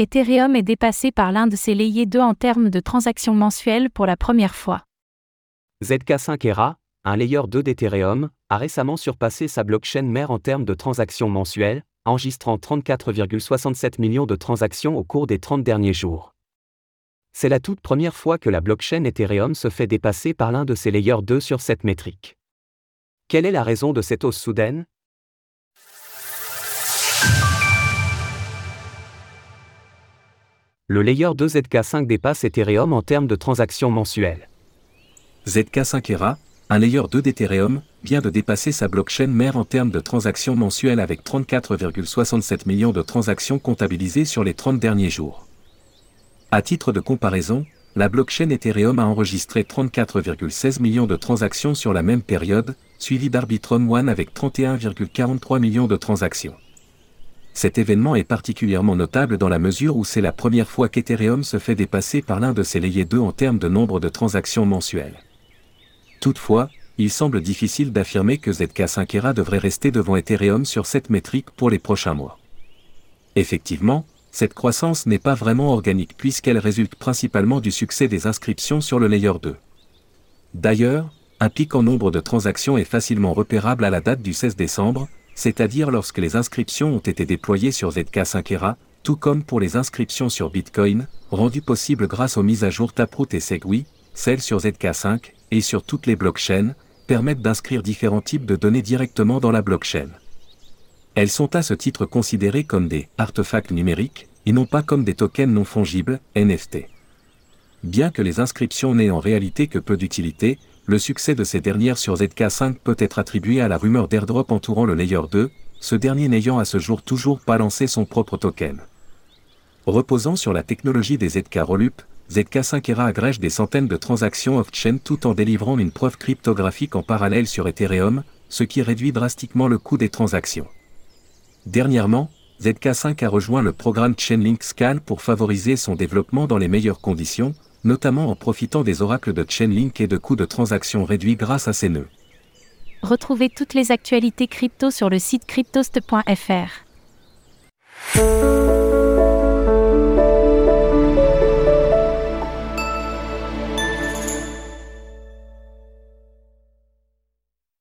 Ethereum est dépassé par l'un de ses layers 2 en termes de transactions mensuelles pour la première fois. ZK5 ERA, un layer 2 d'Ethereum, a récemment surpassé sa blockchain mère en termes de transactions mensuelles, enregistrant 34,67 millions de transactions au cours des 30 derniers jours. C'est la toute première fois que la blockchain Ethereum se fait dépasser par l'un de ses layers 2 sur cette métrique. Quelle est la raison de cette hausse soudaine? Le layer 2 ZK5 dépasse Ethereum en termes de transactions mensuelles. ZK5 ERA, un layer 2 d'Ethereum, vient de dépasser sa blockchain mère en termes de transactions mensuelles avec 34,67 millions de transactions comptabilisées sur les 30 derniers jours. À titre de comparaison, la blockchain Ethereum a enregistré 34,16 millions de transactions sur la même période, suivi d'Arbitrum One avec 31,43 millions de transactions. Cet événement est particulièrement notable dans la mesure où c'est la première fois qu'Ethereum se fait dépasser par l'un de ses layers 2 en termes de nombre de transactions mensuelles. Toutefois, il semble difficile d'affirmer que ZK5 ERA devrait rester devant Ethereum sur cette métrique pour les prochains mois. Effectivement, cette croissance n'est pas vraiment organique puisqu'elle résulte principalement du succès des inscriptions sur le layer 2. D'ailleurs, un pic en nombre de transactions est facilement repérable à la date du 16 décembre, c'est-à-dire lorsque les inscriptions ont été déployées sur ZK5 ERA, tout comme pour les inscriptions sur Bitcoin, rendues possibles grâce aux mises à jour Taproot et Segwit, celles sur ZK5, et sur toutes les blockchains, permettent d'inscrire différents types de données directement dans la blockchain. Elles sont à ce titre considérées comme des artefacts numériques, et non pas comme des tokens non fongibles, NFT. Bien que les inscriptions n'aient en réalité que peu d'utilité, le succès de ces dernières sur ZK5 peut être attribué à la rumeur d'airdrop entourant le Layer 2, ce dernier n'ayant à ce jour toujours pas lancé son propre token. Reposant sur la technologie des ZK Rollup, ZK5 ERA agrège des centaines de transactions off-chain tout en délivrant une preuve cryptographique en parallèle sur Ethereum, ce qui réduit drastiquement le coût des transactions. Dernièrement, ZK5 a rejoint le programme Chainlink Scan pour favoriser son développement dans les meilleures conditions, notamment en profitant des oracles de Chainlink et de coûts de transaction réduits grâce à ces nœuds. Retrouvez toutes les actualités crypto sur le site cryptost.fr.